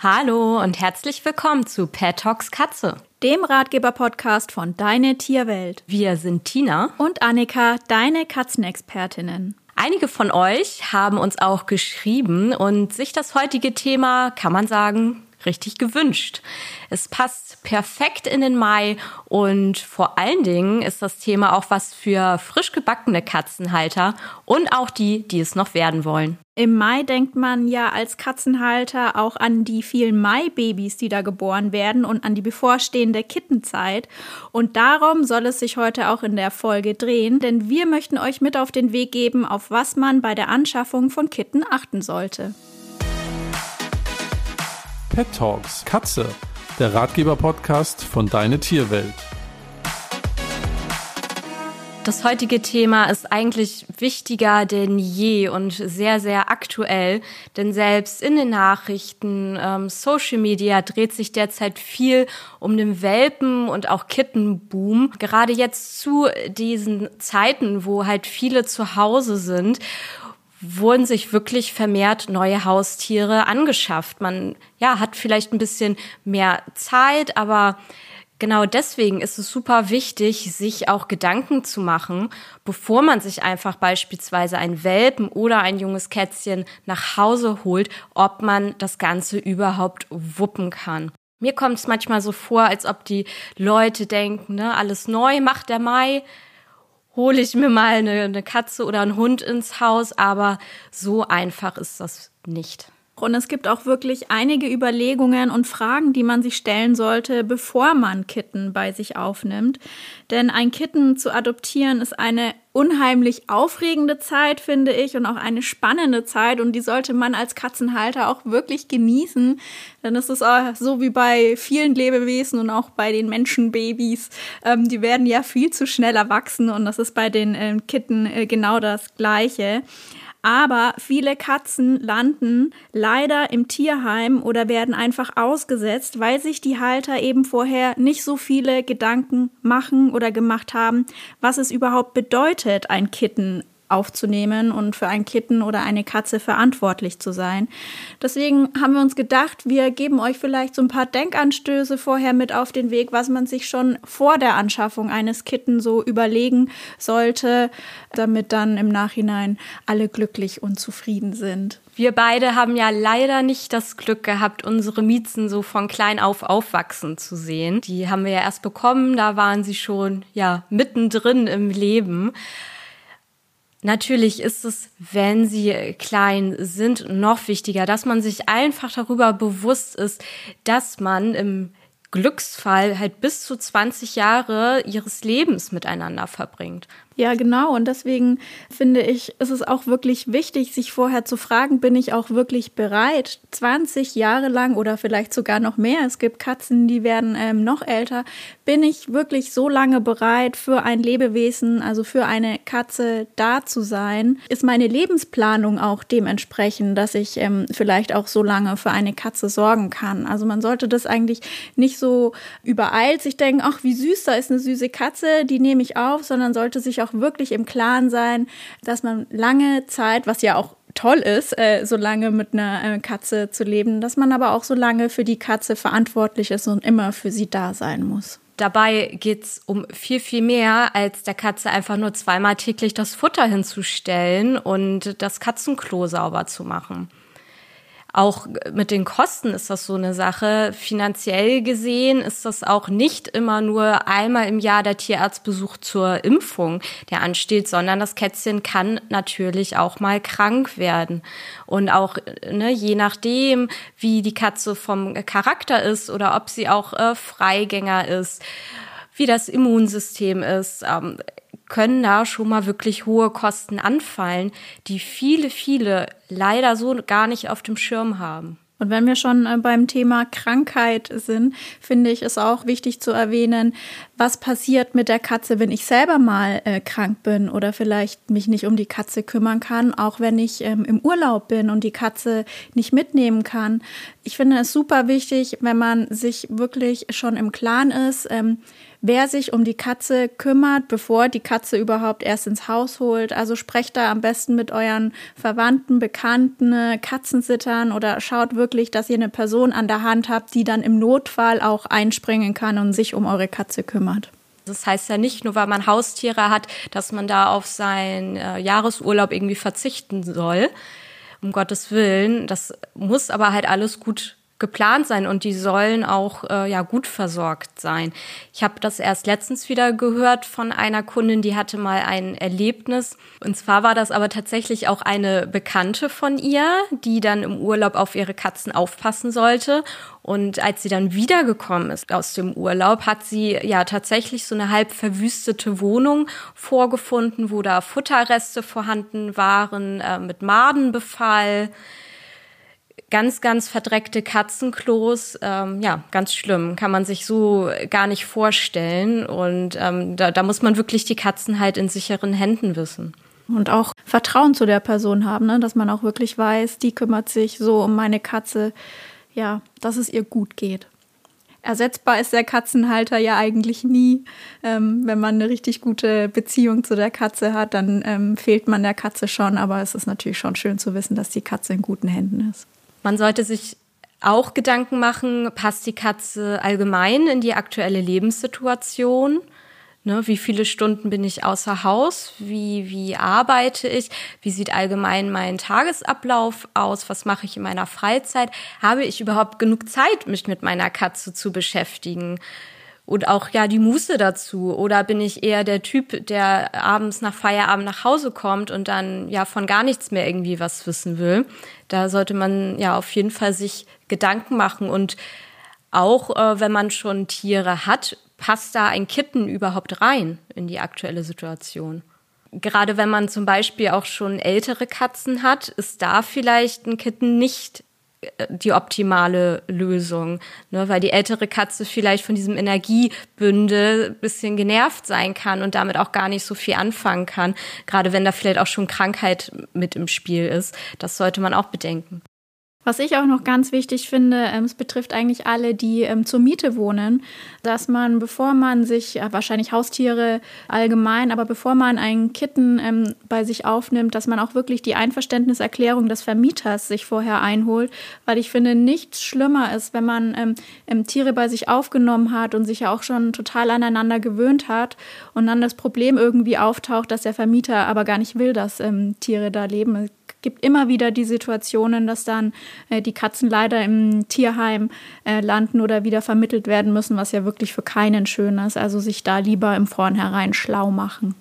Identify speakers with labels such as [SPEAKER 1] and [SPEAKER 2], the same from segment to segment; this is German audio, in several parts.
[SPEAKER 1] Hallo und herzlich willkommen zu Pet Talks Katze,
[SPEAKER 2] dem Ratgeber-Podcast von Deine Tierwelt.
[SPEAKER 1] Wir sind Tina
[SPEAKER 2] und Annika, deine Katzenexpertinnen.
[SPEAKER 1] Einige von euch haben uns auch geschrieben und sich das heutige Thema, kann man sagen, richtig gewünscht. Es passt perfekt in den Mai und vor allen Dingen ist das Thema auch was für frisch gebackene Katzenhalter und auch die, die es noch werden wollen.
[SPEAKER 2] Im Mai denkt man ja als Katzenhalter auch an die vielen Mai-Babys, die da geboren werden und an die bevorstehende Kittenzeit. Und darum soll es sich heute auch in der Folge drehen, denn wir möchten euch mit auf den Weg geben, auf was man bei der Anschaffung von Kitten achten sollte.
[SPEAKER 3] Pet Talks Katze, der Ratgeber-Podcast von Deine Tierwelt.
[SPEAKER 1] Das heutige Thema ist eigentlich wichtiger denn je und sehr, sehr aktuell, denn selbst in den Nachrichten, ähm, Social Media dreht sich derzeit viel um den Welpen und auch Kittenboom. Gerade jetzt zu diesen Zeiten, wo halt viele zu Hause sind wurden sich wirklich vermehrt neue Haustiere angeschafft. Man ja, hat vielleicht ein bisschen mehr Zeit, aber genau deswegen ist es super wichtig, sich auch Gedanken zu machen, bevor man sich einfach beispielsweise ein Welpen oder ein junges Kätzchen nach Hause holt, ob man das Ganze überhaupt wuppen kann. Mir kommt es manchmal so vor, als ob die Leute denken, ne, alles neu macht der Mai hole ich mir mal eine, eine Katze oder einen Hund ins Haus, aber so einfach ist das nicht.
[SPEAKER 2] Und es gibt auch wirklich einige Überlegungen und Fragen, die man sich stellen sollte, bevor man Kitten bei sich aufnimmt. Denn ein Kitten zu adoptieren ist eine unheimlich aufregende Zeit, finde ich, und auch eine spannende Zeit. Und die sollte man als Katzenhalter auch wirklich genießen. Denn es ist so wie bei vielen Lebewesen und auch bei den Menschenbabys. Ähm, die werden ja viel zu schnell erwachsen und das ist bei den ähm, Kitten äh, genau das Gleiche. Aber viele Katzen landen leider im Tierheim oder werden einfach ausgesetzt, weil sich die Halter eben vorher nicht so viele Gedanken machen oder gemacht haben, was es überhaupt bedeutet, ein Kitten aufzunehmen und für ein Kitten oder eine Katze verantwortlich zu sein. Deswegen haben wir uns gedacht, wir geben euch vielleicht so ein paar Denkanstöße vorher mit auf den Weg, was man sich schon vor der Anschaffung eines Kitten so überlegen sollte, damit dann im Nachhinein alle glücklich und zufrieden sind.
[SPEAKER 1] Wir beide haben ja leider nicht das Glück gehabt, unsere Miezen so von klein auf aufwachsen zu sehen. Die haben wir ja erst bekommen, da waren sie schon ja mittendrin im Leben. Natürlich ist es, wenn sie klein sind, noch wichtiger, dass man sich einfach darüber bewusst ist, dass man im Glücksfall halt bis zu 20 Jahre ihres Lebens miteinander verbringt.
[SPEAKER 2] Ja, genau. Und deswegen finde ich, ist es auch wirklich wichtig, sich vorher zu fragen, bin ich auch wirklich bereit, 20 Jahre lang oder vielleicht sogar noch mehr, es gibt Katzen, die werden ähm, noch älter, bin ich wirklich so lange bereit, für ein Lebewesen, also für eine Katze da zu sein? Ist meine Lebensplanung auch dementsprechend, dass ich ähm, vielleicht auch so lange für eine Katze sorgen kann? Also man sollte das eigentlich nicht so übereilt sich denken, ach, wie süß, da ist eine süße Katze, die nehme ich auf, sondern sollte sich auch auch wirklich im Klaren sein, dass man lange Zeit, was ja auch toll ist, äh, so lange mit einer äh, Katze zu leben, dass man aber auch so lange für die Katze verantwortlich ist und immer für sie da sein muss.
[SPEAKER 1] Dabei geht es um viel, viel mehr, als der Katze einfach nur zweimal täglich das Futter hinzustellen und das Katzenklo sauber zu machen. Auch mit den Kosten ist das so eine Sache. Finanziell gesehen ist das auch nicht immer nur einmal im Jahr der Tierarztbesuch zur Impfung, der ansteht, sondern das Kätzchen kann natürlich auch mal krank werden. Und auch ne, je nachdem, wie die Katze vom Charakter ist oder ob sie auch äh, Freigänger ist, wie das Immunsystem ist, ähm, können da schon mal wirklich hohe Kosten anfallen, die viele, viele leider so gar nicht auf dem Schirm haben.
[SPEAKER 2] Und wenn wir schon äh, beim Thema Krankheit sind, finde ich es auch wichtig zu erwähnen, was passiert mit der Katze, wenn ich selber mal äh, krank bin oder vielleicht mich nicht um die Katze kümmern kann, auch wenn ich ähm, im Urlaub bin und die Katze nicht mitnehmen kann. Ich finde es super wichtig, wenn man sich wirklich schon im Klaren ist, ähm, wer sich um die Katze kümmert, bevor die Katze überhaupt erst ins Haus holt. Also sprecht da am besten mit euren Verwandten, Bekannten, Katzensittern oder schaut wirklich, dass ihr eine Person an der Hand habt, die dann im Notfall auch einspringen kann und sich um eure Katze kümmert.
[SPEAKER 1] Das heißt ja nicht nur, weil man Haustiere hat, dass man da auf seinen äh, Jahresurlaub irgendwie verzichten soll. Um Gottes Willen. Das muss aber halt alles gut geplant sein und die sollen auch äh, ja gut versorgt sein. Ich habe das erst letztens wieder gehört von einer Kundin, die hatte mal ein Erlebnis. Und zwar war das aber tatsächlich auch eine Bekannte von ihr, die dann im Urlaub auf ihre Katzen aufpassen sollte. Und als sie dann wiedergekommen ist aus dem Urlaub, hat sie ja tatsächlich so eine halb verwüstete Wohnung vorgefunden, wo da Futterreste vorhanden waren äh, mit Madenbefall ganz, ganz verdreckte Katzenklos. Ähm, ja, ganz schlimm. Kann man sich so gar nicht vorstellen. Und ähm, da, da muss man wirklich die Katzen halt in sicheren Händen wissen.
[SPEAKER 2] Und auch Vertrauen zu der Person haben, ne? dass man auch wirklich weiß, die kümmert sich so um meine Katze, ja, dass es ihr gut geht. Ersetzbar ist der Katzenhalter ja eigentlich nie. Ähm, wenn man eine richtig gute Beziehung zu der Katze hat, dann ähm, fehlt man der Katze schon. Aber es ist natürlich schon schön zu wissen, dass die Katze in guten Händen ist.
[SPEAKER 1] Man sollte sich auch Gedanken machen, passt die Katze allgemein in die aktuelle Lebenssituation? Ne, wie viele Stunden bin ich außer Haus? Wie, wie arbeite ich? Wie sieht allgemein mein Tagesablauf aus? Was mache ich in meiner Freizeit? Habe ich überhaupt genug Zeit, mich mit meiner Katze zu beschäftigen? Und auch ja die Muße dazu oder bin ich eher der Typ, der abends nach Feierabend nach Hause kommt und dann ja von gar nichts mehr irgendwie was wissen will. Da sollte man ja auf jeden Fall sich Gedanken machen und auch äh, wenn man schon Tiere hat, passt da ein Kitten überhaupt rein in die aktuelle Situation? Gerade wenn man zum Beispiel auch schon ältere Katzen hat, ist da vielleicht ein Kitten nicht die optimale Lösung, ne? weil die ältere Katze vielleicht von diesem Energiebündel bisschen genervt sein kann und damit auch gar nicht so viel anfangen kann, gerade wenn da vielleicht auch schon Krankheit mit im Spiel ist. Das sollte man auch bedenken.
[SPEAKER 2] Was ich auch noch ganz wichtig finde, ähm, es betrifft eigentlich alle, die ähm, zur Miete wohnen, dass man, bevor man sich, ja, wahrscheinlich Haustiere allgemein, aber bevor man einen Kitten ähm, bei sich aufnimmt, dass man auch wirklich die Einverständniserklärung des Vermieters sich vorher einholt, weil ich finde, nichts schlimmer ist, wenn man Tiere bei sich aufgenommen hat und sich ja auch schon total aneinander gewöhnt hat und dann das Problem irgendwie auftaucht, dass der Vermieter aber gar nicht will, dass Tiere da leben gibt immer wieder die Situationen, dass dann äh, die Katzen leider im Tierheim äh, landen oder wieder vermittelt werden müssen, was ja wirklich für keinen schön ist. Also sich da lieber im Vornherein schlau machen.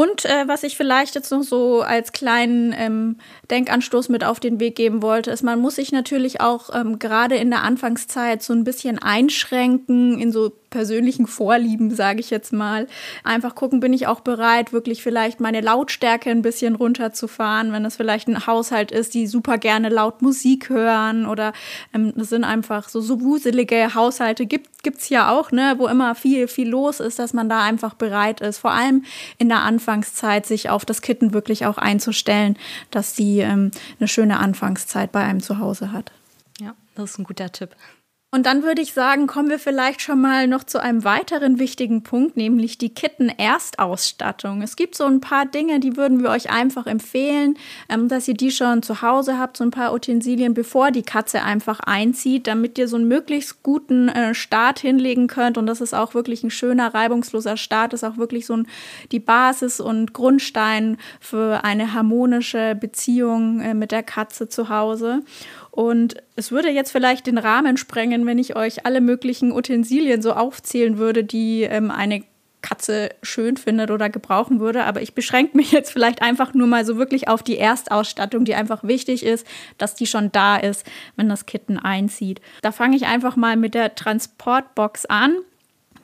[SPEAKER 2] Und äh, was ich vielleicht jetzt noch so als kleinen ähm, Denkanstoß mit auf den Weg geben wollte, ist, man muss sich natürlich auch ähm, gerade in der Anfangszeit so ein bisschen einschränken in so persönlichen Vorlieben, sage ich jetzt mal. Einfach gucken, bin ich auch bereit, wirklich vielleicht meine Lautstärke ein bisschen runterzufahren, wenn es vielleicht ein Haushalt ist, die super gerne laut Musik hören oder ähm, das sind einfach so, so wuselige Haushalte, gibt es ja auch, ne, wo immer viel, viel los ist, dass man da einfach bereit ist, vor allem in der Anfangszeit sich auf das Kitten wirklich auch einzustellen, dass sie ähm, eine schöne Anfangszeit bei einem zu Hause hat.
[SPEAKER 1] Ja, das ist ein guter Tipp.
[SPEAKER 2] Und dann würde ich sagen, kommen wir vielleicht schon mal noch zu einem weiteren wichtigen Punkt, nämlich die Kitten-Erstausstattung. Es gibt so ein paar Dinge, die würden wir euch einfach empfehlen, ähm, dass ihr die schon zu Hause habt, so ein paar Utensilien, bevor die Katze einfach einzieht, damit ihr so einen möglichst guten äh, Start hinlegen könnt. Und das ist auch wirklich ein schöner, reibungsloser Start, ist auch wirklich so ein, die Basis und Grundstein für eine harmonische Beziehung äh, mit der Katze zu Hause. Und es würde jetzt vielleicht den Rahmen sprengen, wenn ich euch alle möglichen Utensilien so aufzählen würde, die ähm, eine Katze schön findet oder gebrauchen würde. Aber ich beschränke mich jetzt vielleicht einfach nur mal so wirklich auf die Erstausstattung, die einfach wichtig ist, dass die schon da ist, wenn das Kitten einzieht. Da fange ich einfach mal mit der Transportbox an.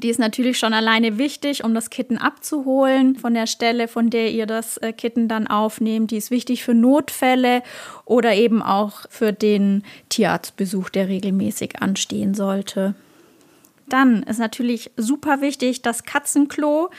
[SPEAKER 2] Die ist natürlich schon alleine wichtig, um das Kitten abzuholen von der Stelle, von der ihr das äh, Kitten dann aufnehmt. Die ist wichtig für Notfälle oder eben auch für den Tierarztbesuch, der regelmäßig anstehen sollte. Dann ist natürlich super wichtig das Katzenklo.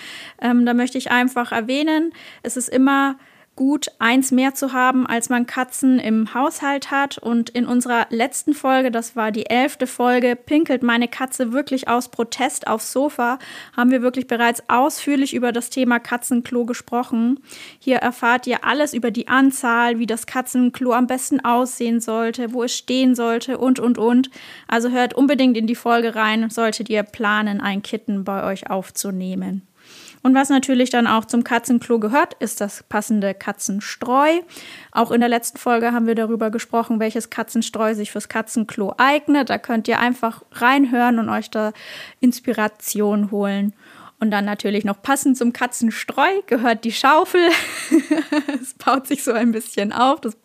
[SPEAKER 2] Ähm, da möchte ich einfach erwähnen, es ist immer gut, eins mehr zu haben, als man Katzen im Haushalt hat. Und in unserer letzten Folge, das war die elfte Folge, pinkelt meine Katze wirklich aus Protest aufs Sofa, haben wir wirklich bereits ausführlich über das Thema Katzenklo gesprochen. Hier erfahrt ihr alles über die Anzahl, wie das Katzenklo am besten aussehen sollte, wo es stehen sollte und, und, und. Also hört unbedingt in die Folge rein, solltet ihr planen, ein Kitten bei euch aufzunehmen. Und was natürlich dann auch zum Katzenklo gehört, ist das passende Katzenstreu. Auch in der letzten Folge haben wir darüber gesprochen, welches Katzenstreu sich fürs Katzenklo eignet. Da könnt ihr einfach reinhören und euch da Inspiration holen. Und dann natürlich noch passend zum Katzenstreu gehört die Schaufel. es baut sich so ein bisschen auf. Das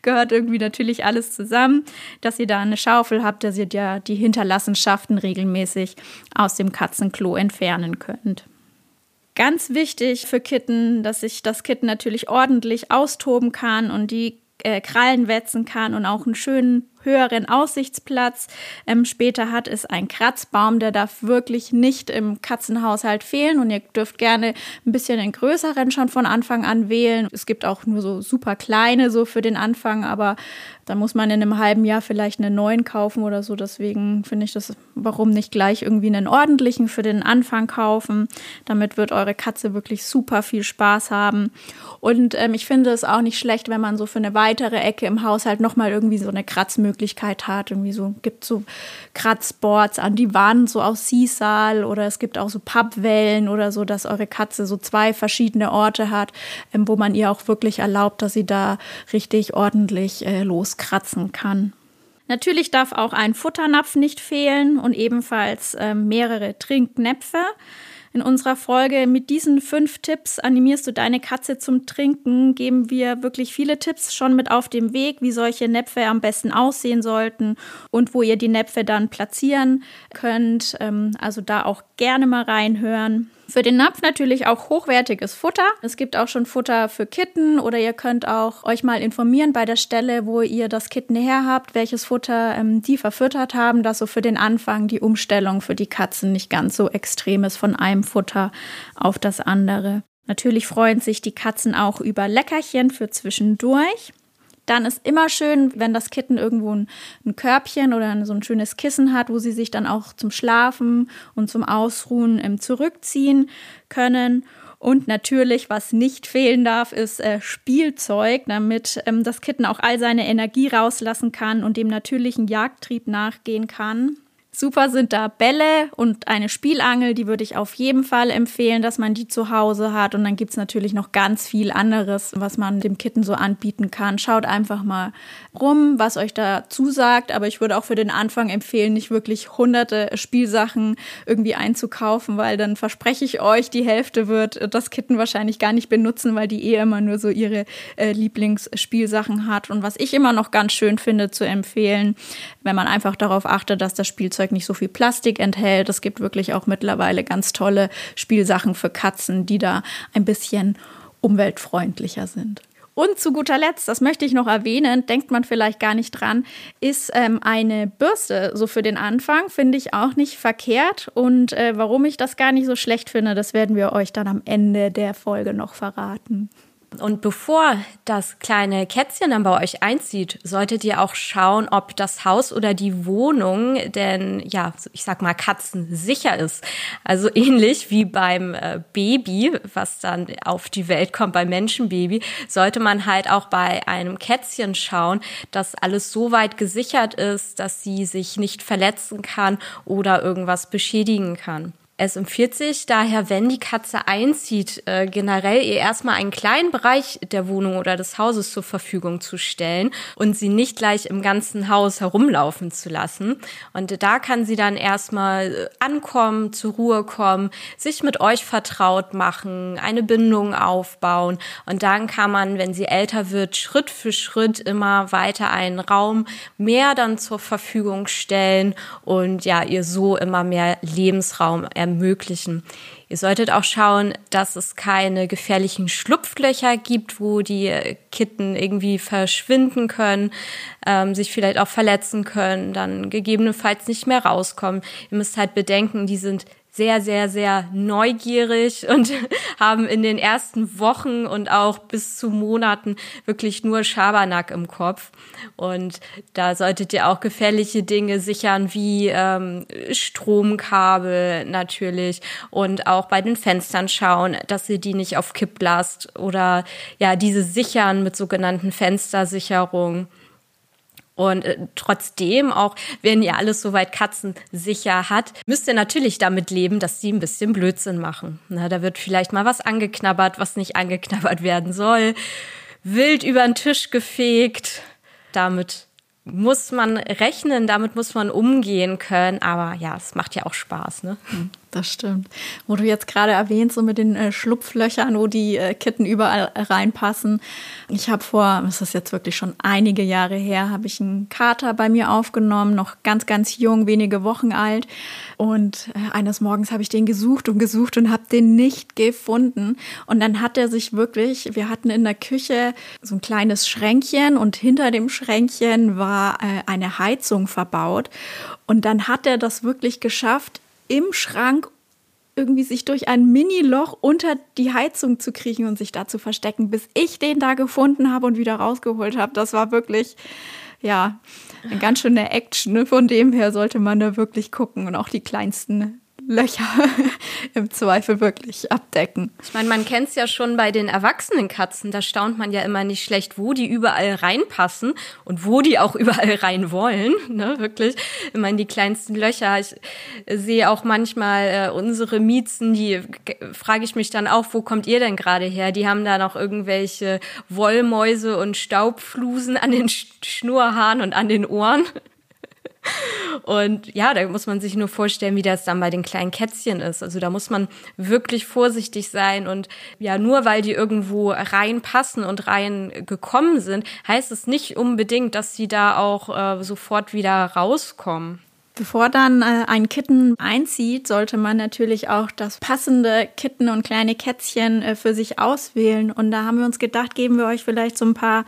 [SPEAKER 2] gehört irgendwie natürlich alles zusammen, dass ihr da eine Schaufel habt, dass ihr ja die Hinterlassenschaften regelmäßig aus dem Katzenklo entfernen könnt. Ganz wichtig für Kitten, dass sich das Kitten natürlich ordentlich austoben kann und die äh, Krallen wetzen kann und auch einen schönen höheren Aussichtsplatz ähm, später hat, ist ein Kratzbaum. Der darf wirklich nicht im Katzenhaushalt fehlen und ihr dürft gerne ein bisschen den größeren schon von Anfang an wählen. Es gibt auch nur so super kleine so für den Anfang, aber da muss man in einem halben Jahr vielleicht einen neuen kaufen oder so. Deswegen finde ich das, warum nicht gleich irgendwie einen ordentlichen für den Anfang kaufen. Damit wird eure Katze wirklich super viel Spaß haben. Und ähm, ich finde es auch nicht schlecht, wenn man so für eine weitere Ecke im Haushalt nochmal irgendwie so eine Kratzmöglichkeit hat. Irgendwie so, gibt so Kratzboards an die Wand, so aus Sisal oder es gibt auch so Pappwellen oder so, dass eure Katze so zwei verschiedene Orte hat, ähm, wo man ihr auch wirklich erlaubt, dass sie da richtig ordentlich äh, los kratzen kann. Natürlich darf auch ein Futternapf nicht fehlen und ebenfalls äh, mehrere Trinknäpfe. In unserer Folge mit diesen fünf Tipps animierst du deine Katze zum Trinken, geben wir wirklich viele Tipps schon mit auf dem Weg, wie solche Näpfe am besten aussehen sollten und wo ihr die Näpfe dann platzieren könnt. Ähm, also da auch gerne mal reinhören. Für den Napf natürlich auch hochwertiges Futter. Es gibt auch schon Futter für Kitten oder ihr könnt auch euch mal informieren bei der Stelle, wo ihr das Kitten her habt, welches Futter ähm, die verfüttert haben, dass so für den Anfang die Umstellung für die Katzen nicht ganz so extrem ist von einem Futter auf das andere. Natürlich freuen sich die Katzen auch über Leckerchen für zwischendurch. Dann ist immer schön, wenn das Kitten irgendwo ein, ein, Körbchen oder so ein schönes Kissen hat, wo sie sich dann auch zum Schlafen und zum Ausruhen ähm, zurückziehen können. Und natürlich, was nicht fehlen darf, ist äh, Spielzeug, damit ähm, das Kitten auch all seine Energie rauslassen kann und dem natürlichen Jagdtrieb nachgehen kann. Super sind da Bälle und eine Spielangel, die würde ich auf jeden Fall empfehlen, dass man die zu Hause hat. Und dann gibt es natürlich noch ganz viel anderes, was man dem Kitten so anbieten kann. Schaut einfach mal rum, was euch da zusagt. Aber ich würde auch für den Anfang empfehlen, nicht wirklich hunderte Spielsachen irgendwie einzukaufen, weil dann verspreche ich euch, die Hälfte wird das Kitten wahrscheinlich gar nicht benutzen, weil die eh immer nur so ihre äh, Lieblingsspielsachen hat. Und was ich immer noch ganz schön finde zu empfehlen, wenn man einfach darauf achtet, dass das Spielzeug Spielzeug nicht so viel Plastik enthält. Es gibt wirklich auch mittlerweile ganz tolle Spielsachen für Katzen, die da ein bisschen umweltfreundlicher sind. Und zu guter Letzt, das möchte ich noch erwähnen, denkt man vielleicht gar nicht dran, ist ähm, eine Bürste. So für den Anfang finde ich auch nicht verkehrt. Und äh, warum ich das gar nicht so schlecht finde, das werden wir euch dann am Ende der Folge noch verraten.
[SPEAKER 1] Und bevor das kleine Kätzchen dann bei euch einzieht, solltet ihr auch schauen, ob das Haus oder die Wohnung denn, ja, ich sag mal, Katzen sicher ist. Also ähnlich wie beim äh, Baby, was dann auf die Welt kommt, beim Menschenbaby, sollte man halt auch bei einem Kätzchen schauen, dass alles so weit gesichert ist, dass sie sich nicht verletzen kann oder irgendwas beschädigen kann. Es empfiehlt sich daher, wenn die Katze einzieht, äh, generell ihr erstmal einen kleinen Bereich der Wohnung oder des Hauses zur Verfügung zu stellen und sie nicht gleich im ganzen Haus herumlaufen zu lassen. Und da kann sie dann erstmal äh, ankommen, zur Ruhe kommen, sich mit euch vertraut machen, eine Bindung aufbauen. Und dann kann man, wenn sie älter wird, Schritt für Schritt immer weiter einen Raum mehr dann zur Verfügung stellen und ja, ihr so immer mehr Lebensraum ermöglichen ermöglichen. Ihr solltet auch schauen, dass es keine gefährlichen Schlupflöcher gibt, wo die Kitten irgendwie verschwinden können, ähm, sich vielleicht auch verletzen können, dann gegebenenfalls nicht mehr rauskommen. Ihr müsst halt bedenken, die sind sehr, sehr, sehr neugierig und haben in den ersten Wochen und auch bis zu Monaten wirklich nur Schabernack im Kopf. Und da solltet ihr auch gefährliche Dinge sichern, wie ähm, Stromkabel natürlich und auch bei den Fenstern schauen, dass ihr die nicht auf Kipp lasst oder ja, diese sichern mit sogenannten Fenstersicherungen. Und äh, trotzdem, auch wenn ihr alles soweit katzensicher hat, müsst ihr natürlich damit leben, dass die ein bisschen Blödsinn machen. Na, da wird vielleicht mal was angeknabbert, was nicht angeknabbert werden soll. Wild über den Tisch gefegt. Damit muss man rechnen, damit muss man umgehen können. Aber ja, es macht ja auch Spaß, ne?
[SPEAKER 2] Hm. Das stimmt. Wo du jetzt gerade erwähnst, so mit den äh, Schlupflöchern, wo die äh, Kitten überall reinpassen. Ich habe vor, das ist jetzt wirklich schon einige Jahre her, habe ich einen Kater bei mir aufgenommen, noch ganz, ganz jung, wenige Wochen alt. Und äh, eines Morgens habe ich den gesucht und gesucht und habe den nicht gefunden. Und dann hat er sich wirklich, wir hatten in der Küche so ein kleines Schränkchen und hinter dem Schränkchen war äh, eine Heizung verbaut. Und dann hat er das wirklich geschafft, im Schrank irgendwie sich durch ein Mini-Loch unter die Heizung zu kriechen und sich da zu verstecken, bis ich den da gefunden habe und wieder rausgeholt habe. Das war wirklich, ja, eine ganz schöne Action. Von dem her sollte man da wirklich gucken und auch die kleinsten Löcher im Zweifel wirklich abdecken.
[SPEAKER 1] Ich meine, man kennt es ja schon bei den erwachsenen Katzen. Da staunt man ja immer nicht schlecht, wo die überall reinpassen und wo die auch überall rein wollen. Ne, wirklich. Ich meine, die kleinsten Löcher. Ich sehe auch manchmal äh, unsere Miezen, die frage ich mich dann auch, wo kommt ihr denn gerade her? Die haben da noch irgendwelche Wollmäuse und Staubflusen an den Schnurhaaren und an den Ohren. Und ja, da muss man sich nur vorstellen, wie das dann bei den kleinen Kätzchen ist. Also da muss man wirklich vorsichtig sein. Und ja, nur weil die irgendwo reinpassen und reingekommen sind, heißt es nicht unbedingt, dass sie da auch äh, sofort wieder rauskommen.
[SPEAKER 2] Bevor dann äh, ein Kitten einzieht, sollte man natürlich auch das passende Kitten und kleine Kätzchen äh, für sich auswählen. Und da haben wir uns gedacht, geben wir euch vielleicht so ein paar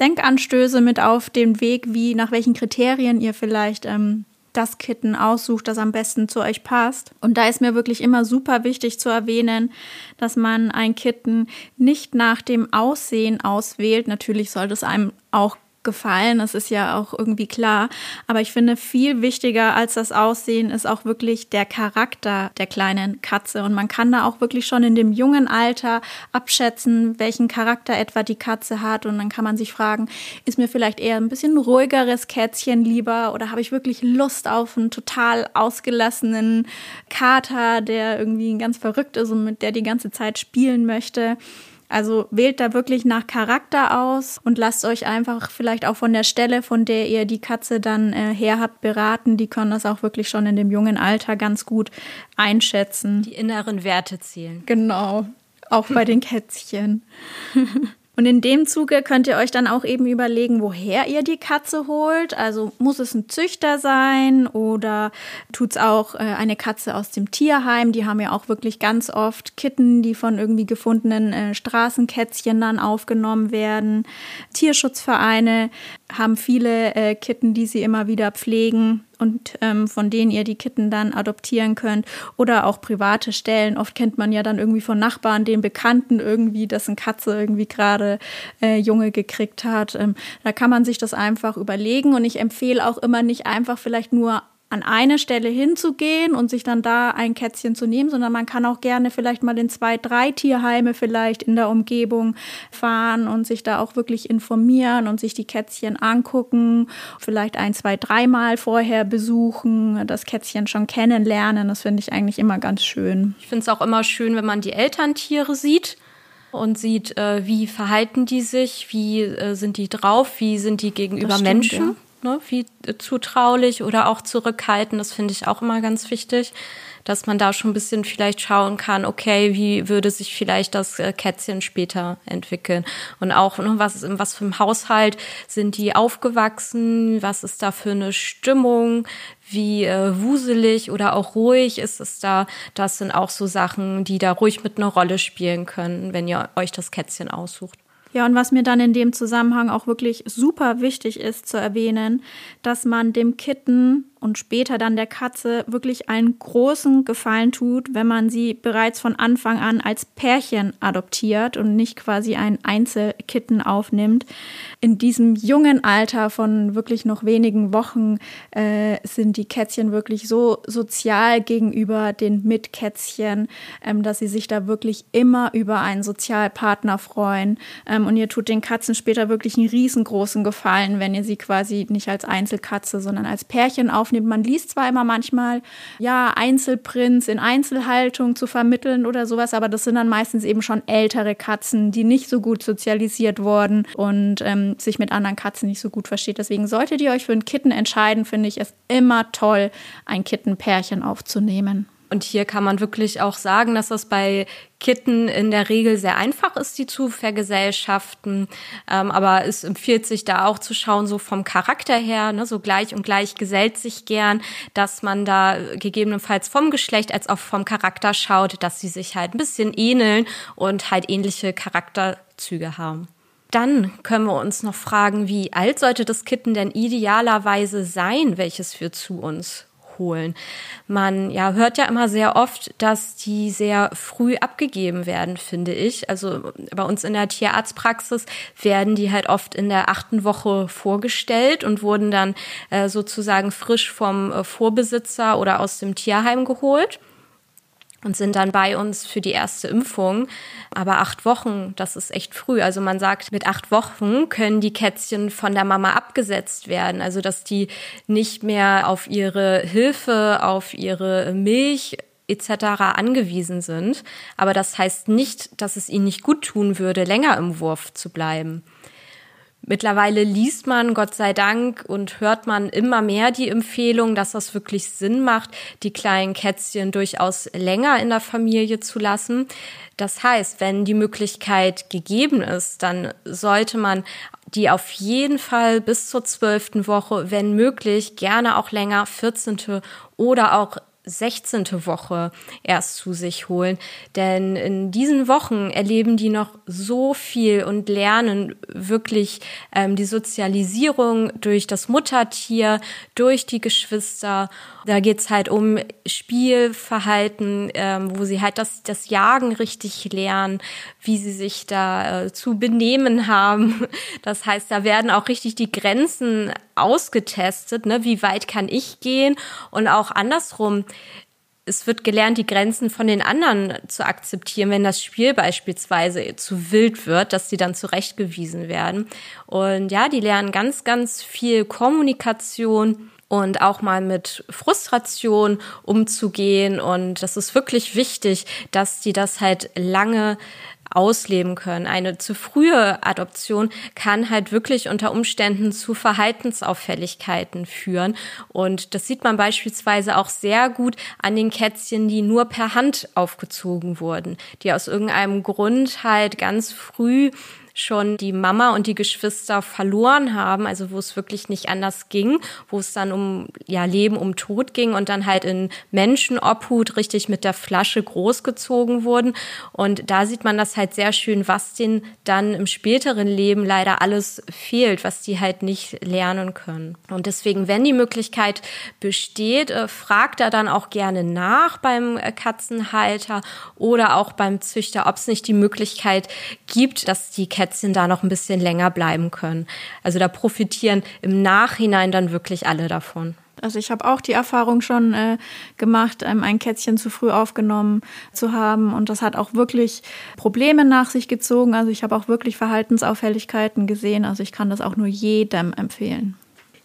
[SPEAKER 2] Denkanstöße mit auf den Weg, wie nach welchen Kriterien ihr vielleicht ähm, das Kitten aussucht, das am besten zu euch passt. Und da ist mir wirklich immer super wichtig zu erwähnen, dass man ein Kitten nicht nach dem Aussehen auswählt. Natürlich sollte es einem auch gefallen, das ist ja auch irgendwie klar. Aber ich finde, viel wichtiger als das Aussehen ist auch wirklich der Charakter der kleinen Katze. Und man kann da auch wirklich schon in dem jungen Alter abschätzen, welchen Charakter etwa die Katze hat. Und dann kann man sich fragen, ist mir vielleicht eher ein bisschen ruhigeres Kätzchen lieber oder habe ich wirklich Lust auf einen total ausgelassenen Kater, der irgendwie ganz verrückt ist und mit der die ganze Zeit spielen möchte. Also wählt da wirklich nach Charakter aus und lasst euch einfach vielleicht auch von der Stelle, von der ihr die Katze dann äh, her habt, beraten. Die können das auch wirklich schon in dem jungen Alter ganz gut einschätzen.
[SPEAKER 1] Die inneren Werte zählen.
[SPEAKER 2] Genau. Auch bei den Kätzchen. Und in dem Zuge könnt ihr euch dann auch eben überlegen, woher ihr die Katze holt. Also muss es ein Züchter sein oder tut es auch äh, eine Katze aus dem Tierheim? Die haben ja auch wirklich ganz oft Kitten, die von irgendwie gefundenen äh, Straßenkätzchen dann aufgenommen werden. Tierschutzvereine haben viele äh, Kitten, die sie immer wieder pflegen und ähm, von denen ihr die Kitten dann adoptieren könnt oder auch private Stellen. Oft kennt man ja dann irgendwie von Nachbarn, den Bekannten irgendwie, dessen Katze irgendwie gerade äh, Junge gekriegt hat. Ähm, da kann man sich das einfach überlegen und ich empfehle auch immer nicht einfach vielleicht nur an eine Stelle hinzugehen und sich dann da ein Kätzchen zu nehmen, sondern man kann auch gerne vielleicht mal in zwei, drei Tierheime vielleicht in der Umgebung fahren und sich da auch wirklich informieren und sich die Kätzchen angucken, vielleicht ein, zwei, dreimal vorher besuchen, das Kätzchen schon kennenlernen. Das finde ich eigentlich immer ganz schön.
[SPEAKER 1] Ich finde es auch immer schön, wenn man die Elterntiere sieht und sieht, äh, wie verhalten die sich, wie äh, sind die drauf, wie sind die gegenüber stimmt, Menschen. Ja ne, wie zutraulich oder auch zurückhaltend. Das finde ich auch immer ganz wichtig, dass man da schon ein bisschen vielleicht schauen kann, okay, wie würde sich vielleicht das äh, Kätzchen später entwickeln? Und auch, ne, was, in was für einem Haushalt sind die aufgewachsen? Was ist da für eine Stimmung? Wie äh, wuselig oder auch ruhig ist es da? Das sind auch so Sachen, die da ruhig mit einer Rolle spielen können, wenn ihr euch das Kätzchen aussucht.
[SPEAKER 2] Ja, und was mir dann in dem Zusammenhang auch wirklich super wichtig ist zu erwähnen, dass man dem Kitten und später dann der Katze wirklich einen großen Gefallen tut, wenn man sie bereits von Anfang an als Pärchen adoptiert und nicht quasi ein Einzelkitten aufnimmt. In diesem jungen Alter von wirklich noch wenigen Wochen äh, sind die Kätzchen wirklich so sozial gegenüber den Mitkätzchen, ähm, dass sie sich da wirklich immer über einen Sozialpartner freuen. Ähm, und ihr tut den Katzen später wirklich einen riesengroßen Gefallen, wenn ihr sie quasi nicht als Einzelkatze, sondern als Pärchen aufnimmt. Man liest zwar immer manchmal, ja, Einzelprinz in Einzelhaltung zu vermitteln oder sowas, aber das sind dann meistens eben schon ältere Katzen, die nicht so gut sozialisiert wurden und ähm, sich mit anderen Katzen nicht so gut versteht. Deswegen solltet ihr euch für ein Kitten entscheiden, finde ich es immer toll, ein Kittenpärchen aufzunehmen.
[SPEAKER 1] Und hier kann man wirklich auch sagen, dass das bei Kitten in der Regel sehr einfach ist, die zu vergesellschaften. Ähm, aber es empfiehlt sich da auch zu schauen, so vom Charakter her, ne, so gleich und gleich gesellt sich gern, dass man da gegebenenfalls vom Geschlecht als auch vom Charakter schaut, dass sie sich halt ein bisschen ähneln und halt ähnliche Charakterzüge haben. Dann können wir uns noch fragen, wie alt sollte das Kitten denn idealerweise sein, welches wir zu uns holen. Man ja hört ja immer sehr oft, dass die sehr früh abgegeben werden, finde ich. Also bei uns in der Tierarztpraxis werden die halt oft in der achten Woche vorgestellt und wurden dann äh, sozusagen frisch vom äh, Vorbesitzer oder aus dem Tierheim geholt und sind dann bei uns für die erste Impfung. Aber acht Wochen, das ist echt früh. Also man sagt, mit acht Wochen können die Kätzchen von der Mama abgesetzt werden. Also dass die nicht mehr auf ihre Hilfe, auf ihre Milch etc. angewiesen sind. Aber das heißt nicht, dass es ihnen nicht gut tun würde, länger im Wurf zu bleiben. Mittlerweile liest man, Gott sei Dank, und hört man immer mehr die Empfehlung, dass das wirklich Sinn macht, die kleinen Kätzchen durchaus länger in der Familie zu lassen. Das heißt, wenn die Möglichkeit gegeben ist, dann sollte man die auf jeden Fall bis zur zwölften Woche, wenn möglich, gerne auch länger, 14. oder auch 16. Woche erst zu sich holen. Denn in diesen Wochen erleben die noch so viel und lernen wirklich ähm, die Sozialisierung durch das Muttertier, durch die Geschwister. Da geht's halt um Spielverhalten, ähm, wo sie halt das, das Jagen richtig lernen, wie sie sich da äh, zu benehmen haben. Das heißt, da werden auch richtig die Grenzen ausgetestet, ne? wie weit kann ich gehen und auch andersrum. Es wird gelernt, die Grenzen von den anderen zu akzeptieren, wenn das Spiel beispielsweise zu wild wird, dass sie dann zurechtgewiesen werden. Und ja, die lernen ganz, ganz viel Kommunikation und auch mal mit Frustration umzugehen. Und das ist wirklich wichtig, dass die das halt lange ausleben können. Eine zu frühe Adoption kann halt wirklich unter Umständen zu Verhaltensauffälligkeiten führen. Und das sieht man beispielsweise auch sehr gut an den Kätzchen, die nur per Hand aufgezogen wurden, die aus irgendeinem Grund halt ganz früh schon die Mama und die Geschwister verloren haben, also wo es wirklich nicht anders ging, wo es dann um ja Leben, um Tod ging und dann halt in Menschenobhut richtig mit der Flasche großgezogen wurden. Und da sieht man das halt sehr schön, was denen dann im späteren Leben leider alles fehlt, was die halt nicht lernen können. Und deswegen, wenn die Möglichkeit besteht, äh, fragt er dann auch gerne nach beim äh, Katzenhalter oder auch beim Züchter, ob es nicht die Möglichkeit gibt, dass die Kätzchen Kätzchen da noch ein bisschen länger bleiben können. Also da profitieren im Nachhinein dann wirklich alle davon.
[SPEAKER 2] Also ich habe auch die Erfahrung schon äh, gemacht, ähm, ein Kätzchen zu früh aufgenommen zu haben und das hat auch wirklich Probleme nach sich gezogen. Also ich habe auch wirklich Verhaltensauffälligkeiten gesehen. Also ich kann das auch nur jedem empfehlen.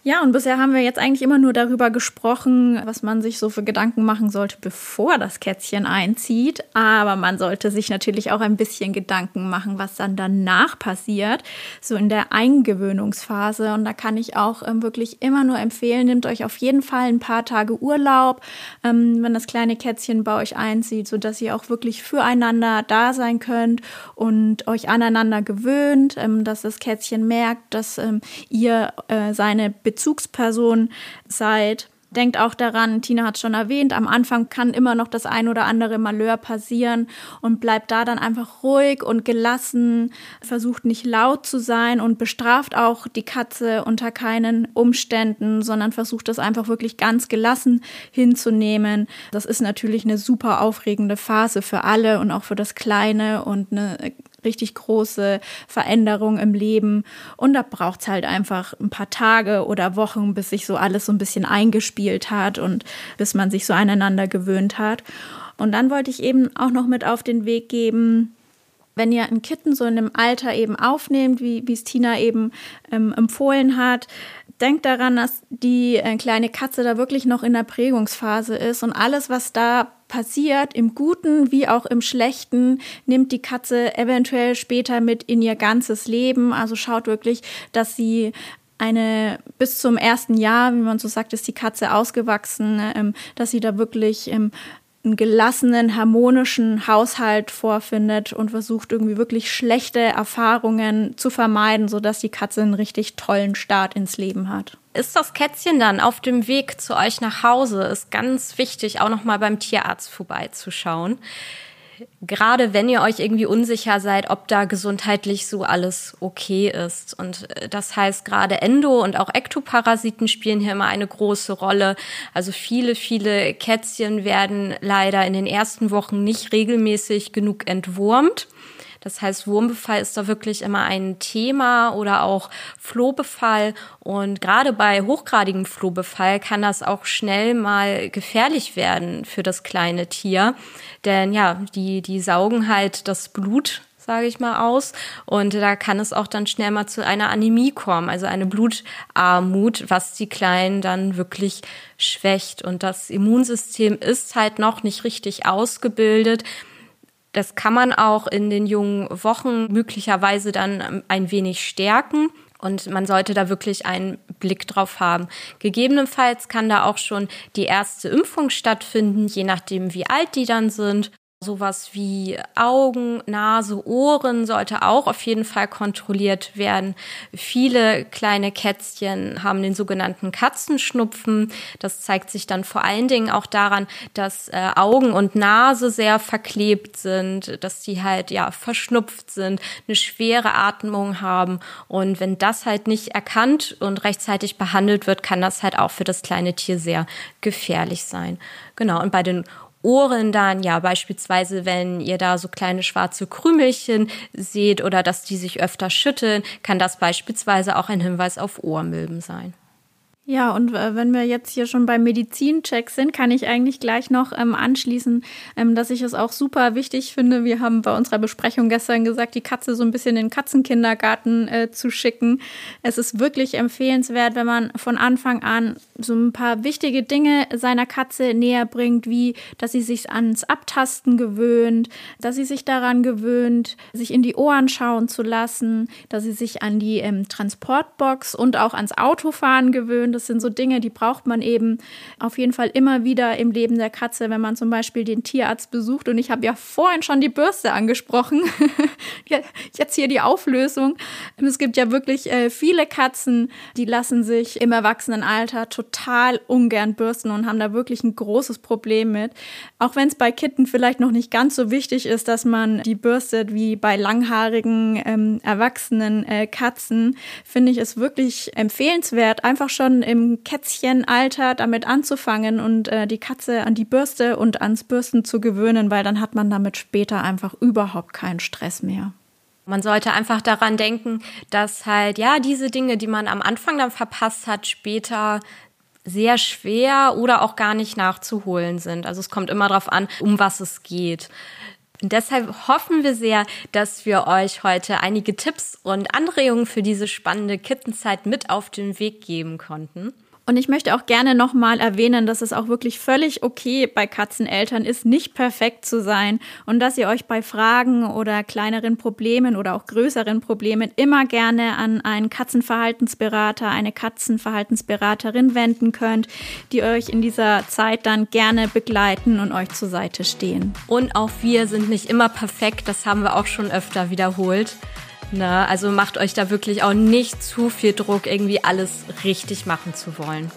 [SPEAKER 2] Ja, und bisher haben wir jetzt eigentlich immer nur darüber gesprochen, was man sich so für Gedanken machen sollte, bevor das Kätzchen einzieht. Aber man sollte sich natürlich auch ein bisschen Gedanken machen, was dann danach passiert, so in der Eingewöhnungsphase. Und da kann ich auch ähm, wirklich immer nur empfehlen, nehmt euch auf jeden Fall ein paar Tage Urlaub, ähm, wenn das kleine Kätzchen bei euch einzieht, sodass ihr auch wirklich füreinander da sein könnt und euch aneinander gewöhnt, ähm, dass das Kätzchen merkt, dass ähm, ihr äh, seine Bezugsperson seid. Denkt auch daran, Tina hat schon erwähnt, am Anfang kann immer noch das ein oder andere Malheur passieren und bleibt da dann einfach ruhig und gelassen, versucht nicht laut zu sein und bestraft auch die Katze unter keinen Umständen, sondern versucht das einfach wirklich ganz gelassen hinzunehmen. Das ist natürlich eine super aufregende Phase für alle und auch für das Kleine und eine richtig große Veränderung im Leben. Und da braucht es halt einfach ein paar Tage oder Wochen, bis sich so alles so ein bisschen eingespielt hat und bis man sich so aneinander gewöhnt hat. Und dann wollte ich eben auch noch mit auf den Weg geben, wenn ihr ein Kitten so in einem Alter eben aufnehmt, wie es Tina eben ähm, empfohlen hat, denkt daran, dass die äh, kleine Katze da wirklich noch in der Prägungsphase ist und alles, was da passiert, im Guten wie auch im Schlechten, nimmt die Katze eventuell später mit in ihr ganzes Leben. Also schaut wirklich, dass sie eine bis zum ersten Jahr, wie man so sagt, ist die Katze ausgewachsen, ähm, dass sie da wirklich ähm, einen gelassenen, harmonischen Haushalt vorfindet und versucht irgendwie wirklich schlechte Erfahrungen zu vermeiden, sodass die Katze einen richtig tollen Start ins Leben hat.
[SPEAKER 1] Ist das Kätzchen dann auf dem Weg zu euch nach Hause? Ist ganz wichtig, auch noch mal beim Tierarzt vorbeizuschauen gerade wenn ihr euch irgendwie unsicher seid, ob da gesundheitlich so alles okay ist. Und äh, das heißt, gerade Endo- und auch Ektoparasiten spielen hier immer eine große Rolle. Also viele, viele Kätzchen werden leider in den ersten Wochen nicht regelmäßig genug entwurmt. Das heißt, Wurmbefall ist da wirklich immer ein Thema oder auch Flohbefall. Und gerade bei hochgradigem Flohbefall kann das auch schnell mal gefährlich werden für das kleine Tier. Denn ja, die, die saugen halt das Blut sage ich mal aus. Und da kann es auch dann schnell mal zu einer Anämie kommen, also eine Blutarmut, was die Kleinen dann wirklich schwächt. Und das Immunsystem ist halt noch nicht richtig ausgebildet. Das kann man auch in den jungen Wochen möglicherweise dann ein wenig stärken. Und man sollte da wirklich einen Blick drauf haben. Gegebenenfalls kann da auch schon die erste Impfung stattfinden, je nachdem, wie alt die dann sind. Sowas wie Augen, Nase, Ohren sollte auch auf jeden Fall kontrolliert werden. Viele kleine Kätzchen haben den sogenannten Katzenschnupfen. Das zeigt sich dann vor allen Dingen auch daran, dass äh, Augen und Nase sehr verklebt sind, dass die halt ja verschnupft sind, eine schwere Atmung haben. Und wenn das halt nicht erkannt und rechtzeitig behandelt wird, kann das halt auch für das kleine Tier sehr gefährlich sein. Genau. Und bei den Ohren dann, ja, beispielsweise, wenn ihr da so kleine schwarze Krümelchen seht oder dass die sich öfter schütteln, kann das beispielsweise auch ein Hinweis auf Ohrmilben sein.
[SPEAKER 2] Ja, und äh, wenn wir jetzt hier schon beim Medizincheck sind, kann ich eigentlich gleich noch ähm, anschließen, ähm, dass ich es auch super wichtig finde. Wir haben bei unserer Besprechung gestern gesagt, die Katze so ein bisschen in den Katzenkindergarten äh, zu schicken. Es ist wirklich empfehlenswert, wenn man von Anfang an so ein paar wichtige Dinge seiner Katze näher bringt, wie dass sie sich ans Abtasten gewöhnt, dass sie sich daran gewöhnt, sich in die Ohren schauen zu lassen, dass sie sich an die ähm, Transportbox und auch ans Autofahren gewöhnt das sind so Dinge, die braucht man eben auf jeden Fall immer wieder im Leben der Katze, wenn man zum Beispiel den Tierarzt besucht. Und ich habe ja vorhin schon die Bürste angesprochen. Jetzt hier die Auflösung. Es gibt ja wirklich äh, viele Katzen, die lassen sich im Erwachsenenalter total ungern bürsten und haben da wirklich ein großes Problem mit. Auch wenn es bei Kitten vielleicht noch nicht ganz so wichtig ist, dass man die bürstet wie bei langhaarigen ähm, erwachsenen äh, Katzen, finde ich es wirklich empfehlenswert, einfach im Kätzchenalter damit anzufangen und äh, die Katze an die Bürste und ans Bürsten zu gewöhnen, weil dann hat man damit später einfach überhaupt keinen Stress mehr.
[SPEAKER 1] Man sollte einfach daran denken, dass halt, ja, diese Dinge, die man am Anfang dann verpasst hat, später sehr schwer oder auch gar nicht nachzuholen sind. Also es kommt immer darauf an, um was es geht. Und deshalb hoffen wir sehr, dass wir euch heute einige Tipps und Anregungen für diese spannende Kittenzeit mit auf den Weg geben konnten.
[SPEAKER 2] Und ich möchte auch gerne nochmal erwähnen, dass es auch wirklich völlig okay bei Katzeneltern ist, nicht perfekt zu sein und dass ihr euch bei Fragen oder kleineren Problemen oder auch größeren Problemen immer gerne an einen Katzenverhaltensberater, eine Katzenverhaltensberaterin wenden könnt, die euch in dieser Zeit dann gerne begleiten und euch zur Seite stehen.
[SPEAKER 1] Und auch wir sind nicht immer perfekt, das haben wir auch schon öfter wiederholt. Ne? Also macht euch da wirklich auch nicht zu viel Druck, irgendwie alles richtig machen zu wollen.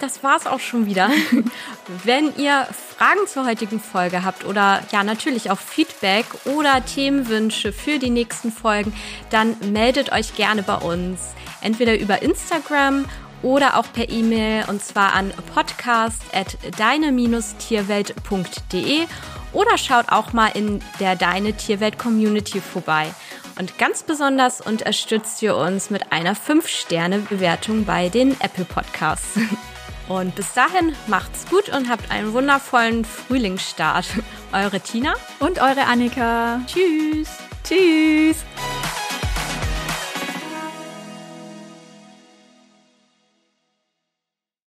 [SPEAKER 1] Das war's auch schon wieder. Wenn ihr Fragen zur heutigen Folge habt oder ja natürlich auch Feedback oder Themenwünsche für die nächsten Folgen, dann meldet euch gerne bei uns. Entweder über Instagram oder auch per E-Mail und zwar an podcast.deine-tierwelt.de oder schaut auch mal in der Deine Tierwelt Community vorbei. Und ganz besonders unterstützt ihr uns mit einer 5-Sterne-Bewertung bei den Apple Podcasts. Und bis dahin macht's gut und habt einen wundervollen Frühlingsstart. Eure Tina
[SPEAKER 2] und eure Annika.
[SPEAKER 1] Tschüss.
[SPEAKER 2] Tschüss.